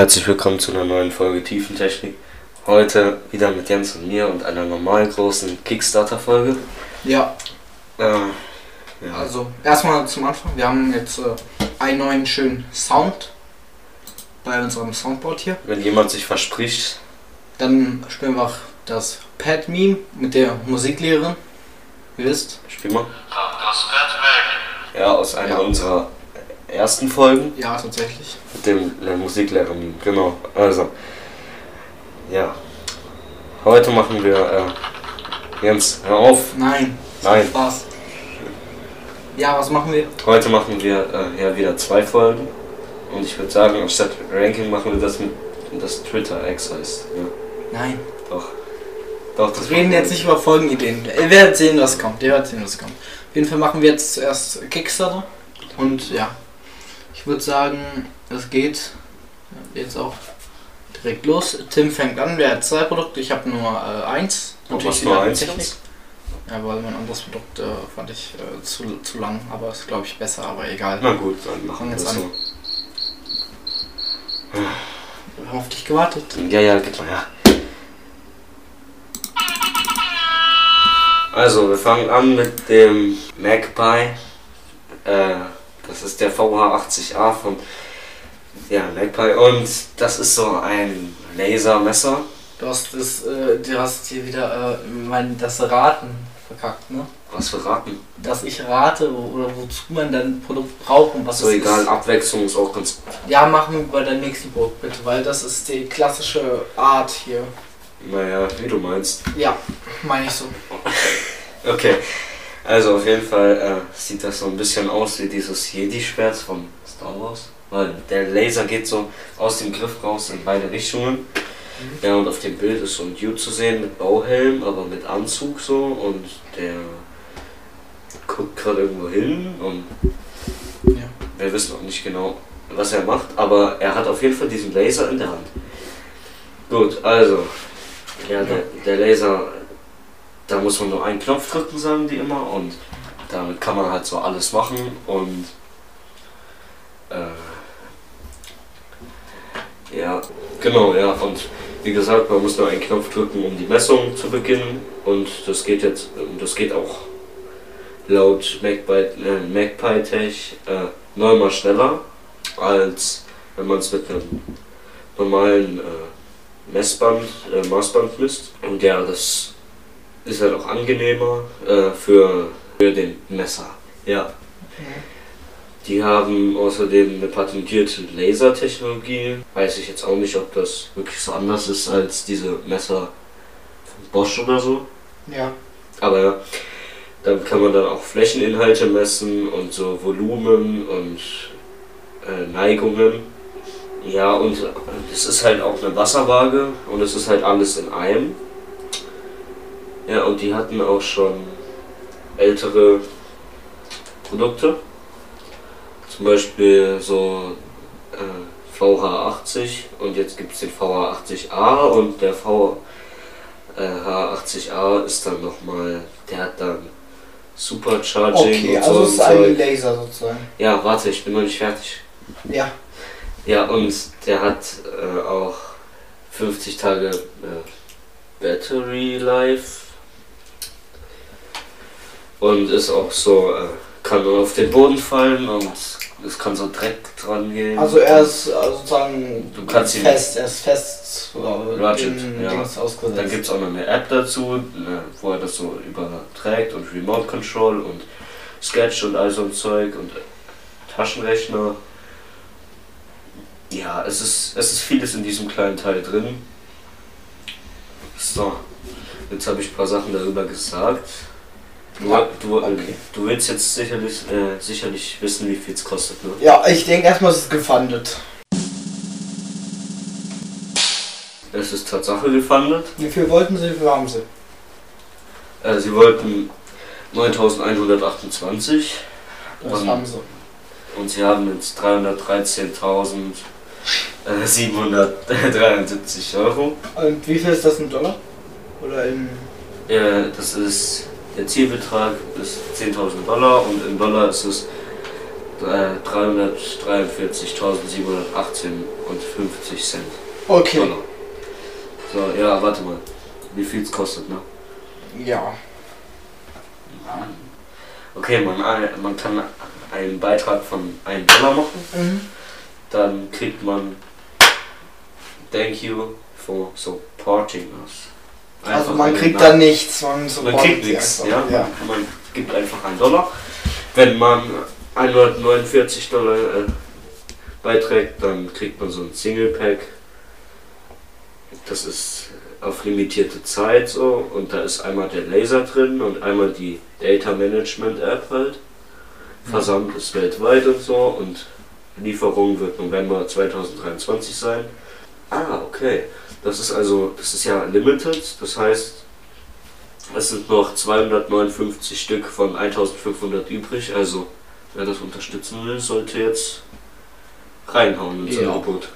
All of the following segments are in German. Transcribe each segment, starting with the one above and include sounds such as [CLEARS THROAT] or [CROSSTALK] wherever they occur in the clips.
Herzlich willkommen zu einer neuen Folge Tiefentechnik. Heute wieder mit Jens und mir und einer normal großen Kickstarter-Folge. Ja, Äh, ja. also erstmal zum Anfang. Wir haben jetzt äh, einen neuen schönen Sound bei unserem Soundboard hier. Wenn jemand sich verspricht, Dann spielen wir auch das Pad-Meme mit der Musiklehrerin. Ihr wisst. spiel mal. Das Bett weg. Ja, aus einer Ja. unserer ersten Folgen Ja, tatsächlich. mit dem äh, Musiklehrer. Genau. Also, ja. Heute machen wir. Äh, Jens, hör auf. Nein. Nein. Spaß. Ja, was machen wir? Heute machen wir äh, ja wieder zwei Folgen. Und ich würde sagen, anstatt Ranking machen wir das mit das Twitter X heißt. Ja, Nein. doch. Doch, das Wir reden jetzt nicht über Folgenideen. Ihr werdet sehen, was kommt. Ihr werdet sehen, was kommt. Auf jeden Fall machen wir jetzt zuerst Kickstarter. Und ja, ich würde sagen, es geht jetzt auch direkt los. Tim fängt an. Wer hat zwei Produkte? Ich habe nur äh, eins. Nur mit eins Technik. Ja, weil mein anderes Produkt äh, fand ich äh, zu, zu lang, aber ist glaube ich besser, aber egal. Na gut, dann machen wir jetzt das an. so. Wir haben auf dich gewartet. Ja, ja, gib mal her. Also, wir fangen an mit dem Magpie. Äh, das ist der VH80A von ja, Magpie und das ist so ein Lasermesser. Du hast das, äh, du hast hier wieder äh, mein, das Raten verkackt, ne? Was für Raten? Dass ich rate oder wozu man dein Produkt braucht und was So es egal, ist. Abwechslung ist auch ganz. Ja, machen wir bei deinem nächsten Produkt bitte, weil das ist die klassische Art hier. Naja, wie du meinst. Ja, meine ich so. Okay. Also auf jeden Fall äh, sieht das so ein bisschen aus wie dieses Jedi-Schwert von Star Wars. Weil der Laser geht so aus dem Griff raus in beide Richtungen. Ja, und auf dem Bild ist so ein Dude zu sehen mit Bauhelm, aber mit Anzug so. Und der guckt gerade irgendwo hin und Ja. wir wissen auch nicht genau, was er macht. Aber er hat auf jeden Fall diesen Laser in der Hand. Gut, also. Ja, der, der Laser, da muss man nur einen Knopf drücken, sagen die immer. Und damit kann man halt so alles machen. Und. Äh, ja, genau, ja. Und wie gesagt, man muss nur einen Knopf drücken, um die Messung zu beginnen. Und das geht jetzt, das geht auch laut Magpie, äh, Magpie Tech äh, neunmal schneller, als wenn man es mit einem normalen äh, Messband, äh, Maßband misst. Und ja, das ist halt auch angenehmer äh, für, für den Messer. Ja. Die haben außerdem eine patentierte Lasertechnologie. Weiß ich jetzt auch nicht, ob das wirklich so anders ist als diese Messer von Bosch oder so. Ja. Aber ja, dann kann man dann auch Flächeninhalte messen und so Volumen und äh, Neigungen. Ja, und es ist halt auch eine Wasserwaage und es ist halt alles in einem. Ja, und die hatten auch schon ältere Produkte. Zum Beispiel so äh, VH80 und jetzt gibt es den VH80A und der VH80A ist dann nochmal, der hat dann Supercharging Okay, und also so. es ist ein. Laser sozusagen. Ja, warte, ich bin noch nicht fertig. Ja. Ja, und der hat äh, auch 50 Tage äh, Battery Life. Und ist auch so, äh, kann nur auf den Boden fallen und es kann so Dreck dran gehen. Also er ist äh, sozusagen Du kannst ihn- fest, er ist fest äh, Ratchet, ja. Ausgesetzt. Dann gibt es auch noch eine App dazu, ne, wo er das so überträgt und Remote Control und Sketch und all so ein Zeug und Taschenrechner. Ja, es ist, es ist vieles in diesem kleinen Teil drin. So, jetzt habe ich ein paar Sachen darüber gesagt. Du, Ja, du, okay. du willst jetzt sicherlich, äh, sicherlich wissen, wie viel es kostet, ne? Ja, ich denke erstmal, es ist gefundet. Es ist Tatsache gefundet. Wie viel wollten sie, wie viel haben sie? Äh, sie wollten 9128. Das Und- haben sie. Und sie haben jetzt 313.773 Euro. Und wie viel ist das in Dollar? Oder in. Äh, das ist, der Zielbetrag ist 10.000 Dollar und in Dollar ist es äh, 343.718 und 50 Cent. Okay. Dollar. So, ja, warte mal. Wie viel es kostet, ne? Ja. Okay, man, man kann einen Beitrag von 1 Dollar machen. Mhm. Dann kriegt man Thank you for supporting us. Also man kriegt dann nichts, man Man kriegt nichts, einfach. ja? Man gibt einfach einen Dollar. Wenn man 149 Dollar äh, beiträgt, dann kriegt man so ein Single Pack. Das ist auf limitierte Zeit so und da ist einmal der Laser drin und einmal die Data Management App halt. Versand ist weltweit und so und Lieferung wird November 2023 sein. Ah, okay. Das ist also, das ist ja limited, das heißt, es sind noch 259 Stück von 1500 übrig, also wer das unterstützen will, sollte jetzt reinhauen ins Ja. Angebot.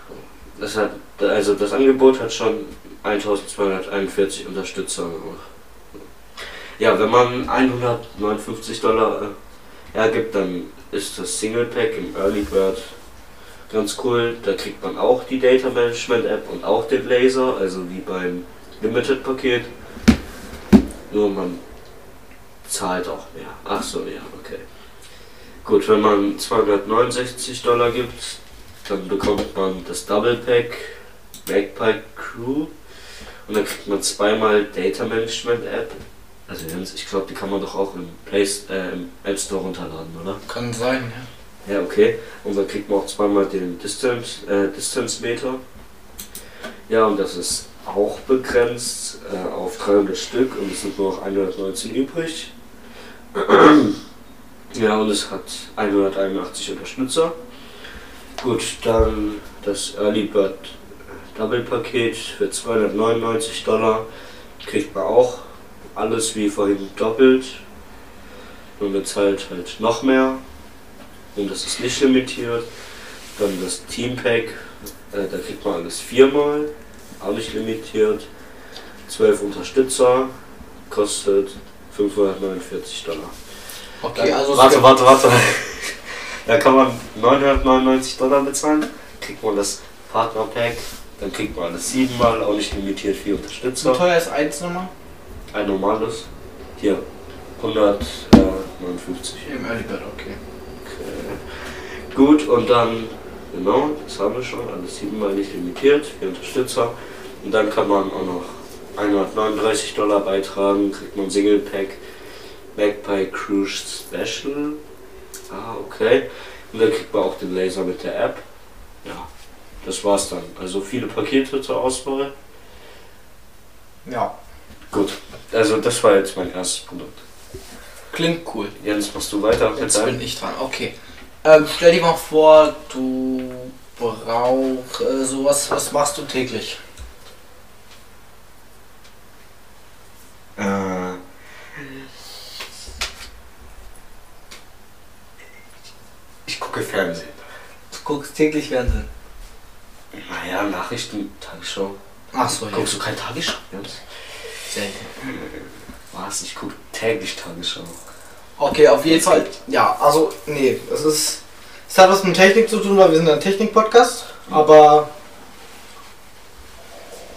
Das hat, also das Angebot hat schon 1241 Unterstützer. Ja, wenn man 159 Dollar äh, hergibt, dann ist das Single Pack im Early Bird ganz cool. Da kriegt man auch die Data Management App und auch den Laser, also wie beim Limited Paket. Nur man zahlt auch mehr. Ach so, ja, okay. Gut, wenn man 269 Dollar gibt, dann bekommt man das Double Pack Magpie Crew und dann kriegt man zweimal Data Management App. Also ich glaube, die kann man doch auch im, Play, äh, im App Store runterladen, oder? Kann sein, ja. Ja, okay. Und dann kriegt man auch zweimal den Distance, äh, Distance Meter. Ja, und das ist auch begrenzt äh, auf 300 Stück und es sind nur noch 119 übrig. [CLEARS THROAT] ja, und es hat 181 Unterstützer. Gut, dann das Early Bird Double Paket für 299 Dollar kriegt man auch alles wie vorhin doppelt. Man bezahlt halt noch mehr und das ist nicht limitiert. Dann das Team Pack, äh, da kriegt man alles viermal, auch nicht limitiert. 12 Unterstützer, kostet 549 Dollar. Okay, Dann- also warte, warte, warte. [LAUGHS] Da kann man 999 Dollar bezahlen, kriegt man das Partner Pack, dann kriegt man alles siebenmal, auch nicht limitiert, vier Wie Unterstützer. teuer ist eins nochmal? Ein normales, hier 159. Im Early Bird, okay. Gut, und dann, genau, das haben wir schon, alles siebenmal nicht limitiert, vier Unterstützer. Und dann kann man auch noch 139 Dollar beitragen, kriegt man Single Pack, Magpie Cruise Special. Ah, okay. Und dann kriegt man auch den Laser mit der App. Ja, das war's dann. Also viele Pakete zur Auswahl. Ja. Gut, also das war jetzt mein erstes Produkt. Klingt cool. Jens, machst du weiter Jetzt bin ich dran, okay. Ähm, stell dir mal vor, du brauchst äh, sowas, was machst du täglich? Äh, ich gucke Fernsehen. Du guckst täglich Fernsehen. Naja, Nachrichten, Tagesschau. Ach so, ja. Guckst du kein Tagesschau? Selten. Was? Ich gucke täglich Tagesschau. Okay, auf jeden Fall. Ja, also, nee, es ist. Es hat was mit Technik zu tun, weil wir sind ein Technik-Podcast, aber.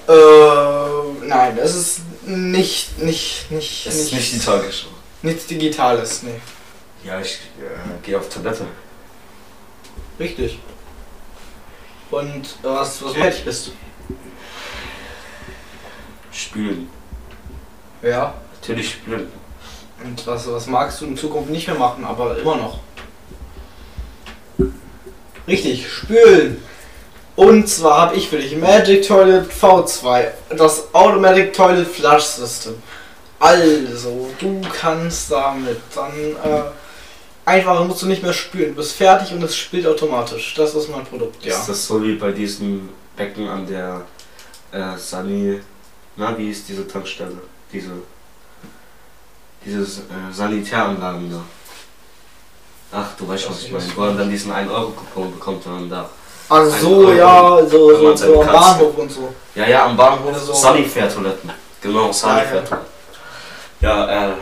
Äh, nein, es ist nicht, nicht, nicht, Es ist nicht die Tagesschau. nichts Digitales, nee. Ja, ich äh, gehe auf Toilette. Richtig. Und was, was fertig bist du? Spülen. Ja. Natürlich spülen. Und was, was magst du in Zukunft nicht mehr machen, aber immer noch? Richtig, spülen. Und zwar habe ich für dich Magic Toilet V2, das Automatic Toilet Flush System. Also, du kannst damit dann äh, einfach musst du nicht mehr spülen. Du bist fertig und es spült automatisch. Das ist mein Produkt, ja. Ist das so wie bei diesem Becken an der äh, Sani. Na, wie ist diese Tankstelle? Diese. Dieses äh, Sanitäranlagen da. Ach, du weißt was ich meine. Wo man dann diesen 1-Euro-Coupon bekommt, wenn man da. Ach so, ja, so, so, so am Bahnhof und so. Ja, ja, am Bahnhof Oder so. Sanifair-Toiletten. Genau, Ja, Sanifair-Toiletten. Ja, äh,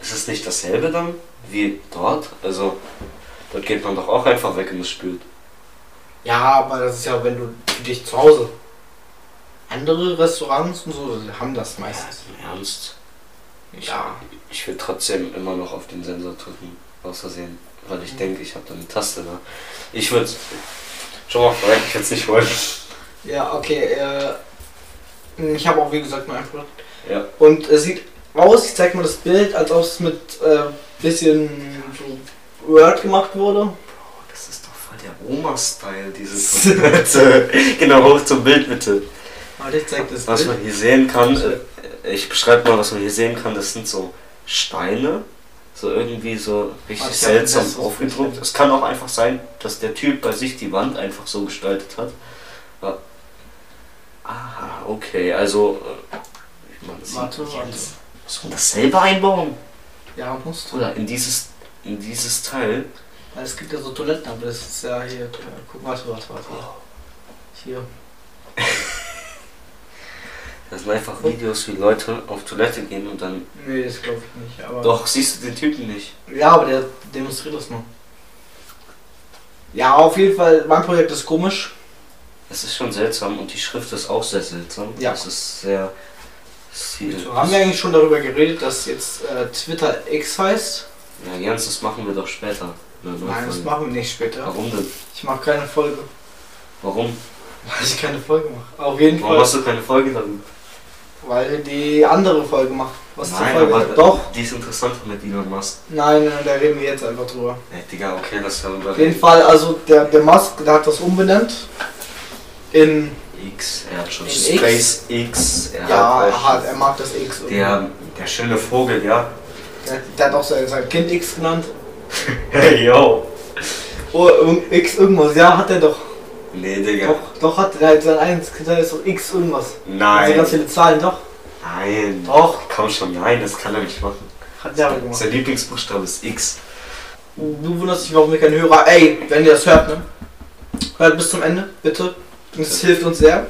ist es nicht dasselbe dann wie dort? Also, Dort geht man doch auch einfach weg und es spült. Ja, aber das ist ja, wenn du für dich zu Hause. Andere Restaurants und so haben das meistens. Im Ernst? Ich, Ja. ich will trotzdem immer noch auf den Sensor drücken, aus Versehen. Weil ich denke, ich habe da eine Taste da. Ich würde Schon mal vorweg, ich würde es nicht wollen. Ja, okay. Äh, ich habe auch wie gesagt nur ein Produkt. Ja. Und es sieht aus, ich zeig mal das Bild, als ob es mit äh, bisschen so Word gemacht wurde. Das ist doch voll der Oma-Style, diese Toilette. [LAUGHS] genau, hoch zum Bild bitte. Warte, ich zeig das Was man Bild. hier sehen kann, äh, ich beschreibe mal, was man hier sehen kann, das sind so Steine, so irgendwie so richtig Ah, ein seltsam aufgedruckt. Es kann auch einfach sein, dass der Typ bei sich die Wand einfach so gestaltet hat. Ja. Aha, okay, also äh, man Warte, jetzt. Muss man das selber einbauen? Ja, musst du. Oder in dieses, in dieses Teil? Weil es gibt ja so Toiletten, aber das ist ja hier. Guck, warte, warte, warte. Hier. [LAUGHS] Das sind einfach Videos, wie Leute auf Toilette gehen und dann. Nee, das glaube ich nicht. Aber Doch, siehst du den Typen nicht. Ja, aber der demonstriert das nur. Ja, auf jeden Fall, mein Projekt ist komisch. Es ist schon seltsam und die Schrift ist auch sehr seltsam. Ja. Es ist sehr. So, haben wir eigentlich schon darüber geredet, dass jetzt äh, Twitter X heißt? Ja, Jens, das machen wir doch später. Nein, das Folge. machen wir nicht später. Warum denn? Ich mache keine Folge. Warum? Weil ich keine Folge mache. Auf jeden Warum Fall. hast du keine Folge darüber? Weil die andere Folge macht. Was zur Nein, Folge? aber Doch. die ist interessanter mit Elon Musk. Nein, nein, da reden wir jetzt einfach drüber. Ey, Digga, okay, lass darüber Auf jeden Fall, also der, der Musk, der hat das umbenannt. In. X, er hat schon In Space X. Er Ja, hat, er, hat, er mag das X. der, der schöne Vogel, ja. Der, der hat auch sein, sein Kind X genannt. [LAUGHS] Hey, yo. Oh, X irgendwas, ja, hat er doch. Nee, Digga. Doch, doch hat er sein eigenes Kind, ist doch X irgendwas. Also Nein. ganz viele Zahlen, doch. Nein. Doch, Komm schon, nein, das kann er nicht machen. hat er gemacht. Sein Lieblingsbuchstabe ist X. Du wunderst dich, warum wir keinen Hörer. Ey, wenn ihr das hört, ne? Hört bis zum Ende, bitte. Das hilft uns sehr.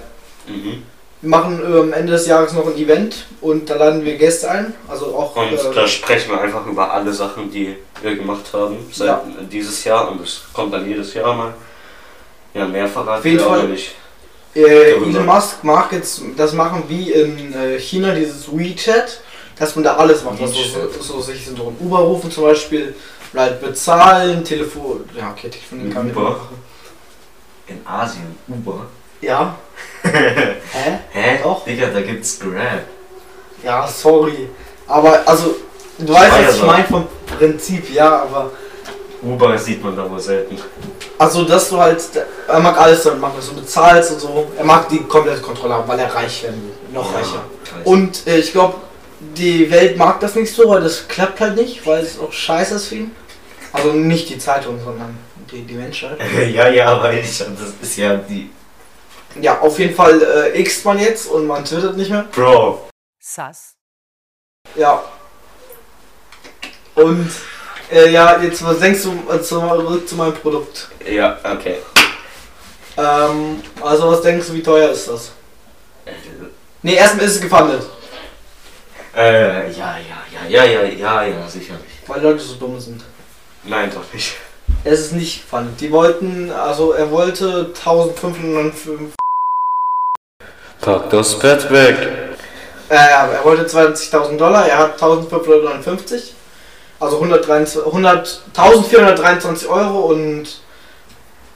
Mhm. Wir machen am Ende des Jahres noch ein Event und da laden wir Gäste ein. Also auch. Und äh, da sprechen wir einfach über alle Sachen, die wir gemacht haben seit Ja. dieses Jahr und es kommt dann jedes Jahr mal. Ja, mehr verraten Auf jeden wir Fall. nicht. Äh. Elon Musk mag jetzt das machen wie in äh, China, dieses WeChat, dass man da alles macht. WeChat. so, so sich so ein Uber rufen zum Beispiel, halt bezahlen, Telefon. Ja, okay, Telefon kann man Uber? In Asien, Uber. Ja. [LAUGHS] Hä? Hä? Doch. Digga, da gibt's Grab. Ja, sorry. Aber, also, du weißt, was ich meine vom Prinzip, ja, aber. Uber sieht man da wohl selten. Also, dass du halt. Er mag alles damit machen, dass du bezahlst und so. Er mag die komplette Kontrolle haben, weil er reich werden will. Noch reicher. Reich. Und äh, ich glaube, die Welt mag das nicht so, weil das klappt halt nicht, weil es auch scheiße ist für ihn. Also nicht die Zeitung, sondern die, die Menschheit. [LAUGHS] ja, ja, weil ich, das ist ja die. Ja, auf jeden Fall äh, x man jetzt und man twittert nicht mehr. Bro. Sass. Ja. Und äh, ja, jetzt was denkst du äh, zurück zu meinem Produkt? Ja, okay. Ähm, also was denkst du, wie teuer ist das? Ne, erstmal ist es gefundet, Äh, ja, ja, ja, ja, ja, ja, ja, sicherlich. weil Leute so dumm sind. Nein, doch nicht. Es ist nicht gefundet. Die wollten, also er wollte 1505 Pack das Bett weg. Äh, er wollte 20.000 Dollar, er hat 1559. Also 123 100 1423 Euro und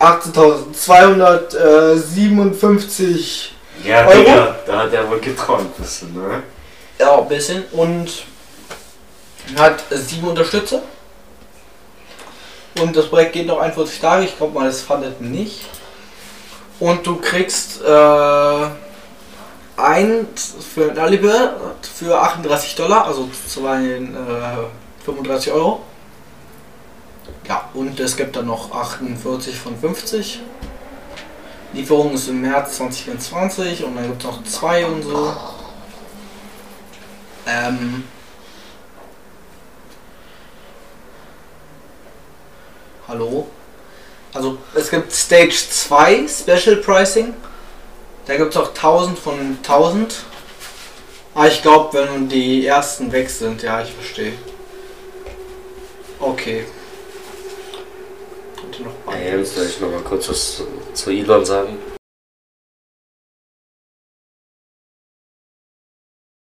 18.257. Ja, Euro? Digga, da hat er wohl geträumt, bisschen, ne? Ja, ein bisschen. Und hat sieben Unterstützer. Und das Projekt geht noch 41 Tage. Ich glaube mal, das fandet nicht. Und du kriegst äh, ein für ein Alibert für 38 Dollar, also zwei, äh, 35 Euro. Ja, und es gibt dann noch 48 von 50. Lieferung ist im März 2024 und dann gibt es noch zwei und so. Ähm. Hallo? Also es gibt Stage 2 Special Pricing. Da gibt es auch 1000 von 1000. Aber ich glaube, wenn die ersten weg sind, ja, ich verstehe. Okay. bitte noch Ja, jetzt soll ich noch mal kurz was zu, Elon sagen.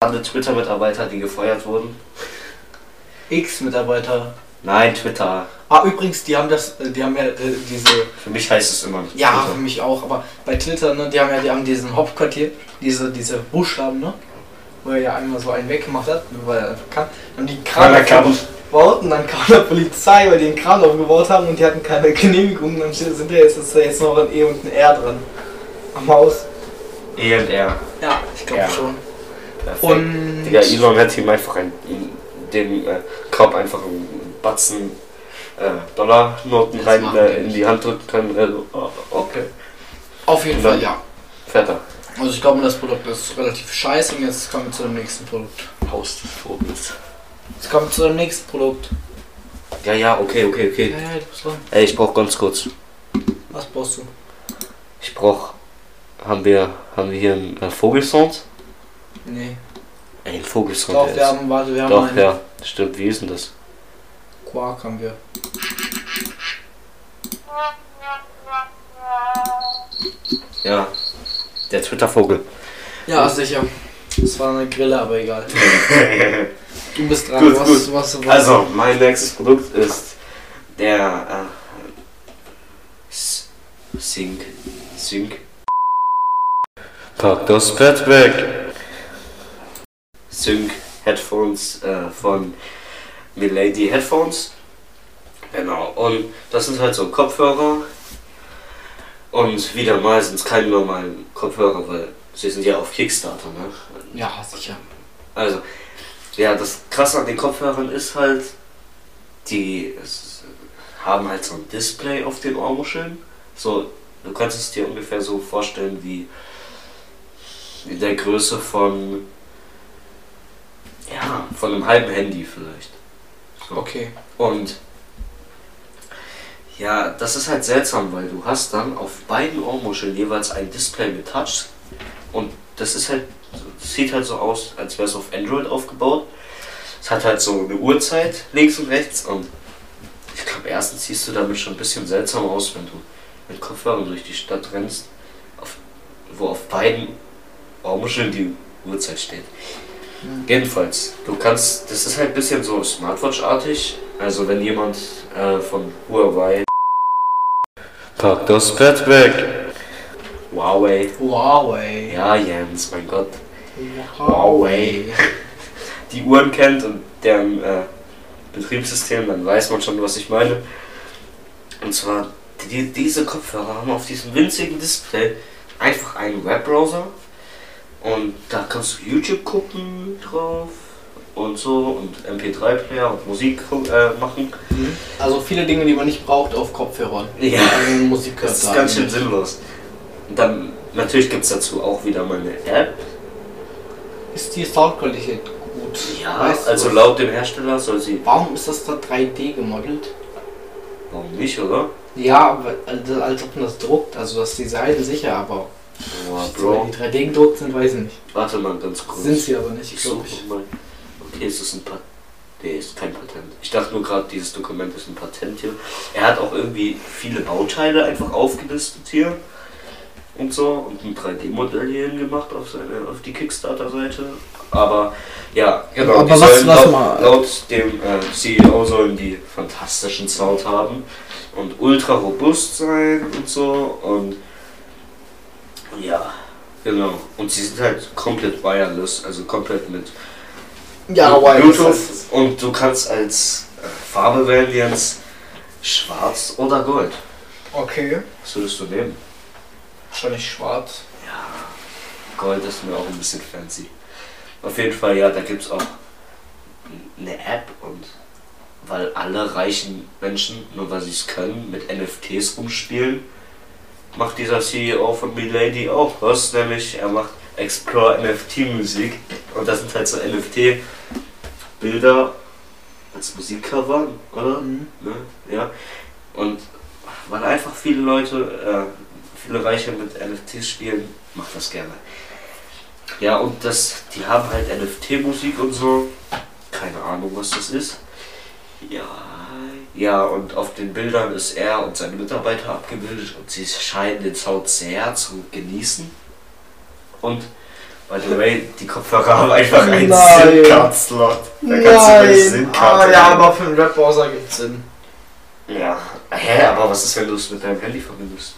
Alle Twitter-Mitarbeiter, die gefeuert wurden. X-Mitarbeiter. Nein, Twitter. Ah, übrigens, die haben das, äh, die haben ja äh, diese, Für mich heißt es immer nicht ja, für Twitter. mich auch, aber bei Twitter, ne, die haben ja, die haben diesen Hauptquartier, diese, diese Buchstaben, ne, wo er ja einmal so einen weggemacht hat, weil er einfach kann, dann haben die Kran Er und dann kam die Polizei, weil die den Kran aufgebaut haben und die hatten keine [LAUGHS] Genehmigung, und dann sind da jetzt, ist da jetzt noch ein E und ein R dran. Am Haus. E und R. Ja, ich glaube Ja. schon. Perfekt. Und Digga, Elon hätte ihm einfach ein, dem äh, Kopf einfach einen Batzen äh, Dollarnoten rein äh, wir in die Hand drücken können. Also, oh, okay. auf jeden Fall ja. Fetter. Also ich glaube, das Produkt ist relativ scheiße und jetzt kommen wir zu dem nächsten Produkt. Haus des Vogels. Jetzt kommen wir zu dem nächsten Produkt. Ja, ja, okay, okay, Ja, okay. ja, du bist dran. Ey, ich brauch ganz kurz. Was brauchst du? Ich brauch. Haben wir, haben wir hier einen Vogelsound? Nee. Ein Vogelsound. Doch, wir haben, warte, wir haben Doch, einen ja, stimmt. Wie ist denn das? Quark haben wir. Ja, der Twitter-Vogel. Ja, sicher. Das war eine Grille, aber egal. [LAUGHS] Du bist dran. Gut, was, gut. Was, was, Also, mein nächstes Produkt ist der äh, S- Sync. Sync. Pack das Bett weg. Sync Headphones äh, von Milady Headphones. Genau. Und das sind halt so Kopfhörer. Und wieder mal sind es keine normalen Kopfhörer, weil sie sind ja auf Kickstarter, ne? Ja, sicher. Also, ja, das Krasse an den Kopfhörern ist halt, die haben halt so ein Display auf den Ohrmuscheln. So, du kannst es dir ungefähr so vorstellen wie in der Größe von, ja, von einem halben Handy vielleicht. So. Okay. Und ja, das ist halt seltsam, weil du hast dann auf beiden Ohrmuscheln jeweils ein Display mit Touch und das ist halt, sieht halt so aus, als wäre es auf Android aufgebaut. Es hat halt so eine Uhrzeit links und rechts und ich glaube erstens siehst du damit schon ein bisschen seltsam aus, wenn du mit Kopfhörern durch die Stadt rennst, auf, wo auf beiden Ohrmuscheln die Uhrzeit steht. Jedenfalls, du kannst, das ist halt ein bisschen so Smartwatch-artig. Also wenn jemand äh, von Huawei Pack das Bett weg. Huawei. Huawei. Ja, Jens, mein Gott. Huawei. [LAUGHS] Die Uhren kennt und deren äh, Betriebssystem, dann weiß man schon, was ich meine. Und zwar, die, diese Kopfhörer haben auf diesem winzigen Display einfach einen Webbrowser und da kannst du YouTube gucken drauf und so und MP3-Player und Musik äh, machen. Mhm. Also viele Dinge, die man nicht braucht auf Kopfhörern. Ja. Also Musik Das ist ganz schön sinnlos. Und dann, natürlich gibt es dazu auch wieder mal eine App. Ist die Soundqualität gut? Ja, Weißt du also was? laut dem Hersteller soll sie. Warum ist das da 3D gemodelt? Warum nicht, oder? Ja, aber als, als ob man das druckt. Also das Design sicher, aber Boah, wenn Bro. die 3D gedruckt sind, weiß ich nicht. Warte mal ganz kurz. Sind sie aber nicht, Ich glaube ich. mal. Okay, es ist ein Patent. Nee, ist kein Patent. Ich dachte nur gerade, dieses Dokument ist ein Patent hier. Er hat auch irgendwie viele Bauteile einfach aufgelistet hier. Und so. Und ein 3D-Modell hierhin gemacht auf, seine, auf die Kickstarter-Seite. Aber ja, genau. Aber die was- sollen was laut, mal- laut dem äh, CEO sollen die fantastischen Sound haben. Und ultra robust sein und so. Und ja, genau. Und sie sind halt komplett wireless, also komplett mit Ja, Bluetooth. Und du kannst als äh, Farbe wählen, Jens, schwarz oder gold. Okay. Was würdest du nehmen? Wahrscheinlich schwarz. Ja, Gold ist mir auch ein bisschen fancy. Auf jeden Fall, ja, da gibt es auch eine App und weil alle reichen Menschen, nur weil sie es können, mit NFTs rumspielen, macht dieser CEO von Milady auch was, nämlich er macht Explore NFT Musik und das sind halt so NFT Bilder als Musikcover, oder? Mhm. Ne? Ja. Und weil einfach viele Leute, äh, viele Reiche mit NFTs spielen, macht das gerne. Ja, und das, die haben halt NFT-Musik und so. Keine Ahnung, was das ist. Ja, Ja, und auf den Bildern ist er und seine Mitarbeiter abgebildet und sie scheinen den Sound sehr zu genießen. Und by the way, die Kopfhörer haben einfach einen. SIM-Card-Slot. Da kannst du eine Nein! SIM-Karte Ah, ja, aber für einen Rap-Browser gibt's Sinn. Ja. Hä, aber was ist, wenn du es mit deinem Handy verbindest?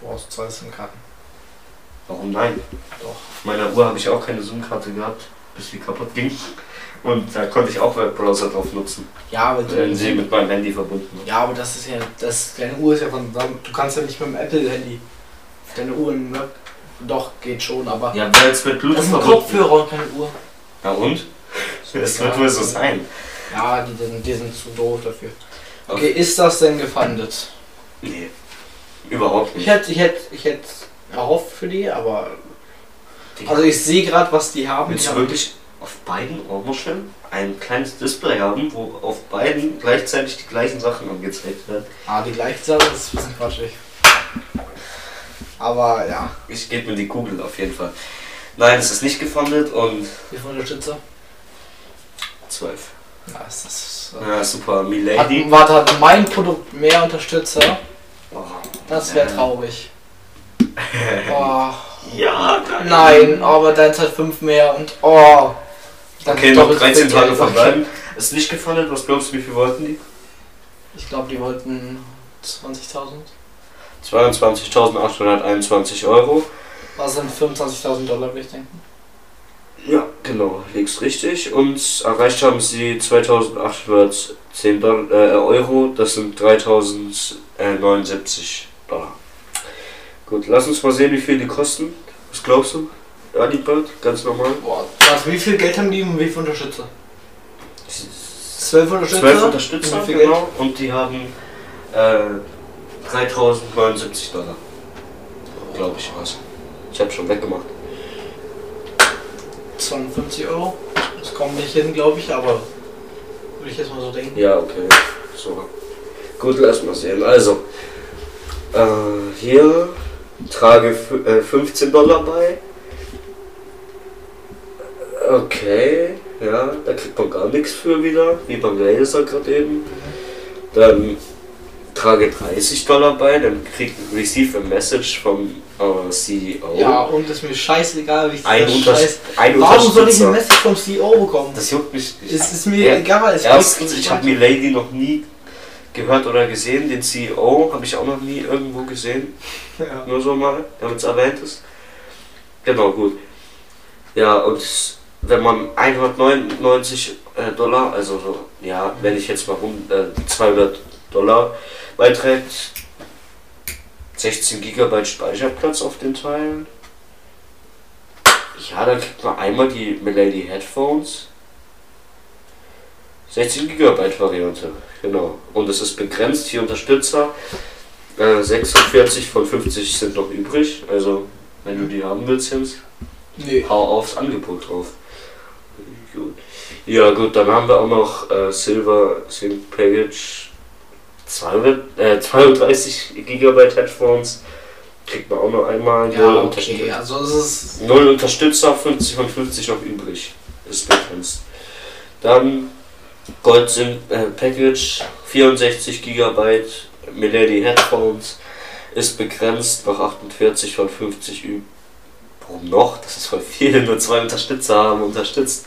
Du brauchst zwei SIM-Karten. Warum nein? Doch. Auf meiner Uhr habe ich auch keine SIM-Karte gehabt, bis die kaputt ging. Und da konnte ich auch Webbrowser drauf nutzen, Ja, aber wenn sie du, mit meinem Handy verbunden war. ja, aber das ist ja, das, deine Uhr ist ja von, du kannst ja nicht mit dem Apple-Handy deine Uhr in Web, doch, geht schon, aber Ja, wer jetzt mit Bluetooth das ist ein? Kopfhörer und keine Uhr. Na und? [LAUGHS] Das wird wohl so sein. Ja, die, sind- die sind zu doof dafür. Okay, ist das denn gefundet? Nee. Überhaupt Ich nicht. hätte, ich hätte, ich hätte erhofft für die, aber Die- also ich sehe gerade, was die haben. Willst du wirklich auf beiden Ohrmuscheln ein kleines Display haben, wo auf beiden gleichzeitig die gleichen Sachen angezeigt werden? ah, die gleiche Sache, das ist ein bisschen quatschig. Aber ja, Ich gebe mir die Kugel auf jeden Fall. Nein, es ist nicht gefundet und wie viele Unterstützer? 12. Ja, ist das. Ja, super. Hat, Milady. warte, hat mein Produkt mehr Unterstützer? Das wäre äh, traurig. [LAUGHS] Oh, Ja, nein, aber deins hat 5 mehr und oh. dann Okay, noch doppelt so 13 viel Tage verbleiben. Ist nicht gefundet. Was glaubst du, wie viel wollten die? Ich glaube, die wollten 20.000. 22.821 Euro. Was sind 25.000 Dollar, würde ich denken. Ja, genau, liegt's richtig. Und erreicht haben sie 2810 Doll- äh, Euro, das sind 3079 Dollar. Gut, lass uns mal sehen, wie viel die kosten. Was glaubst du? Early Bird, ganz normal. Boah, was, wie viel Geld haben die und wie viele Unterstützer? 12 Unterstützer? 12 Unterstützer, Und genau. Und die haben äh, 3079 Dollar. Glaube ich was. Ich habe schon weggemacht. 250 Euro. Das kommt nicht hin, glaube ich, aber würde ich jetzt mal so denken. Ja, okay. So. Gut, lass mal sehen. Also, äh, hier trage äh, 15 Dollar bei. Okay, ja, da kriegt man gar nichts für wieder, wie beim Laser gerade eben. Dann trage 30 Dollar bei, dann kriegt receive a message vom äh, CEO. Ja, und ist mir scheißegal, wie ich ein, das Unter Scheiß. ein Warum soll ich eine Message vom CEO bekommen? Das juckt mich nicht. Es ist mir Ja, egal. Es Erstens, ich habe Milady noch nie gehört oder gesehen. Den CEO habe ich auch noch nie irgendwo gesehen. Ja. Nur so mal, damit es erwähnt ist. Genau, gut. Ja, und wenn man 199 äh, Dollar, also so, ja, wenn ich jetzt mal rum, äh, 200 Dollar beiträgt, 16 GB Speicherplatz auf den Teilen. Ja, dann kriegt man einmal die Milady Headphones. 16 GB Variante, genau. Und es ist begrenzt, hier Unterstützer. Äh, 46 von 50 sind noch übrig. Also, wenn du die haben willst, Jens, Nee. hau aufs Angebot drauf. Gut. Ja, gut, dann haben wir auch noch äh, Silver Sync Package 200, äh, 32 GB Headphones. Kriegt man auch noch einmal. Ja, Null okay. Unterstützer- Also es ist. Null Unterstützer, 50 von 50 noch übrig. Ist begrenzt. Dann Gold Sim äh, Package, 64 GB Milady Headphones, ist begrenzt, noch 48 von 50 übrig. Warum noch? Das ist voll viel, [LAUGHS] nur zwei Unterstützer haben unterstützt.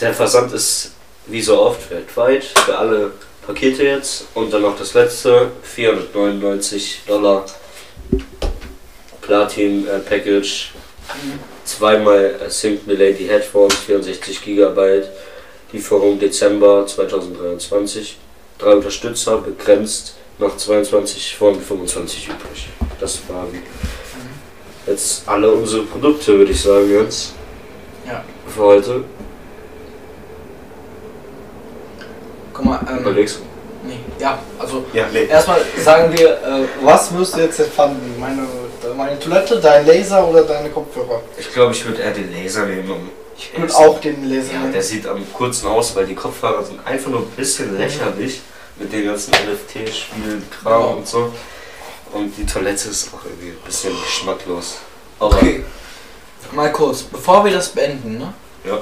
Der Versand ist wie so oft weltweit für alle Pakete jetzt. Und dann noch das letzte, 499 Dollar Platin äh, Package zweimal äh, Sync Milady Headphones, 64 GB, Lieferung Dezember 2023, drei Unterstützer, begrenzt, noch 22 von 25 übrig. Das waren jetzt alle unsere Produkte, würde ich sagen, jetzt Ja. für heute. Guck mal, ähm, Überlegst nee. Ja, also Ja, nee. erstmal sagen wir, äh, was wirst du jetzt fanden? Meine, meine Toilette, dein Laser oder deine Kopfhörer? Ich glaube, ich würde eher den Laser nehmen. Ich würde auch den Laser Ja, nehmen. der sieht am kurzen aus, weil die Kopfhörer sind einfach nur ein bisschen lächerlich mit den ganzen NFT-Spielen, Kram Ja. und so. Und die Toilette ist auch irgendwie ein bisschen geschmacklos. Aber Okay. Mal kurz, bevor wir das beenden, ne? Ja.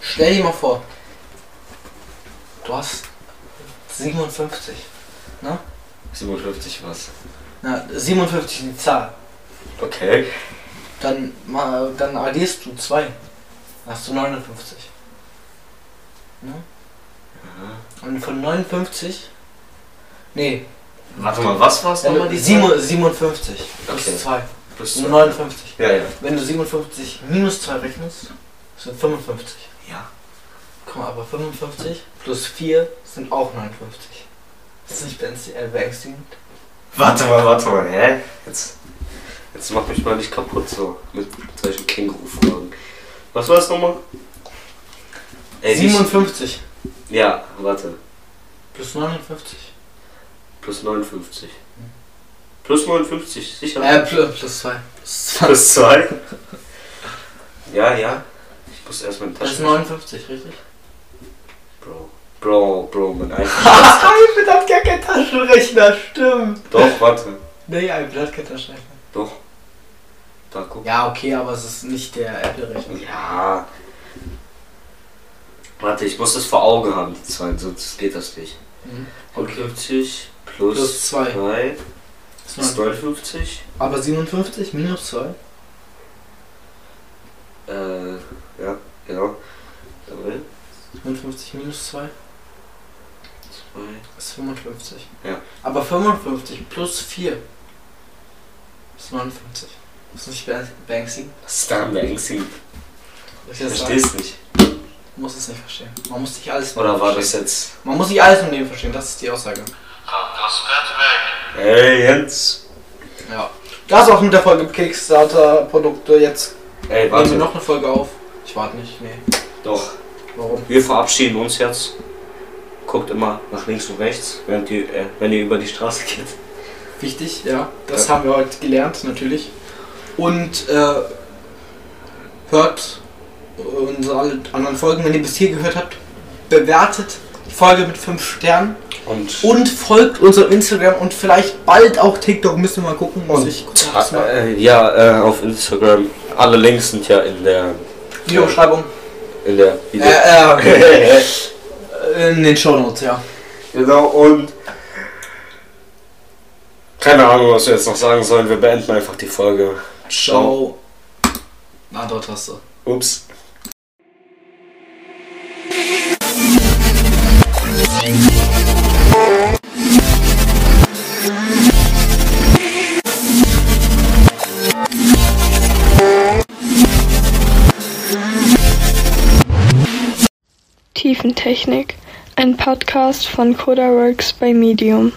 Stell dir mal vor, Du hast 57. 57 was? Na, 57 ist die Zahl. Okay. Dann, dann addierst du 2. Dann hast du 59. Ne? Und von 59. Nee, Warte mal, was war's nochmal die Sieben- 57 plus Okay. 2. Plus sind zwei. 59. Ja, ja. Wenn du 57 minus 2 rechnest, sind 55. Ja. Aber 55 plus 4 sind auch 59. Das ist nicht beängstig- äh. Warte mal, warte mal, hä? Jetzt, jetzt mach mich mal nicht kaputt so mit solchen Känguru-Fragen. Was war das nochmal? Ey, nicht- 57 Ja, warte. plus 59. Plus 59. Plus 59, sicher? Äh, plus, plus 2. Plus 2. Plus 2. ja, ja. Ich muss erstmal in die Das ist Tasche. 59, richtig? Bro. Bro, Bro, mein [LAUGHS] iPhone. iPad hat gar keinen Taschenrechner, stimmt. Doch, warte. Nee, iPad hat keinen Taschenrechner. Doch. Da, guck. Ja, okay, aber es ist nicht der Apple-Rechner. Ja. Warte, ich muss das vor Augen haben, die Zahlen, sonst geht das nicht. Mhm. 50 plus, Plus zwei. 2 Ist ist 59. Aber 57 minus 2? Äh, ja, genau. Jawohl. 57 minus 2 Zwei. ist 55. Ja. Aber 55 plus 4 ist 59. Ist nicht beängstigend? Was ist daran beängstigend? Ich versteh's nicht. Man muss es nicht verstehen. Man muss nicht alles Oder war das verstehen. jetzt. Man muss nicht alles im Leben verstehen, das ist die Aussage. Das Bett weg. Hey, Jens! Ja. Das auch mit der Folge Kickstarter-Produkte. Jetzt Ey, nehmen warte. wir noch eine Folge auf. Ich warte nicht, nee. Doch. Warum? Wir verabschieden uns jetzt. Guckt immer nach links und rechts, während ihr, äh, wenn ihr über die Straße geht. Wichtig, ja. Das Ja. haben wir heute gelernt, natürlich. Und äh, hört unsere anderen Folgen, wenn ihr bis hier gehört habt. Bewertet die Folge mit 5 Sternen. Und. Und folgt unserem Instagram und vielleicht bald auch TikTok. Müssen wir mal gucken. Muss ich gucken, äh, ja, äh, auf Instagram. Alle Links sind ja in der. Videobeschreibung. In der Video. Äh, äh, in den Shownotes, ja. genau, und. Keine Ahnung, was wir jetzt noch sagen sollen. Wir beenden einfach die Folge. Ciao. Na, dort hast du. Ups. Tiefentechnik, ein Podcast von CodaWorks bei Medium.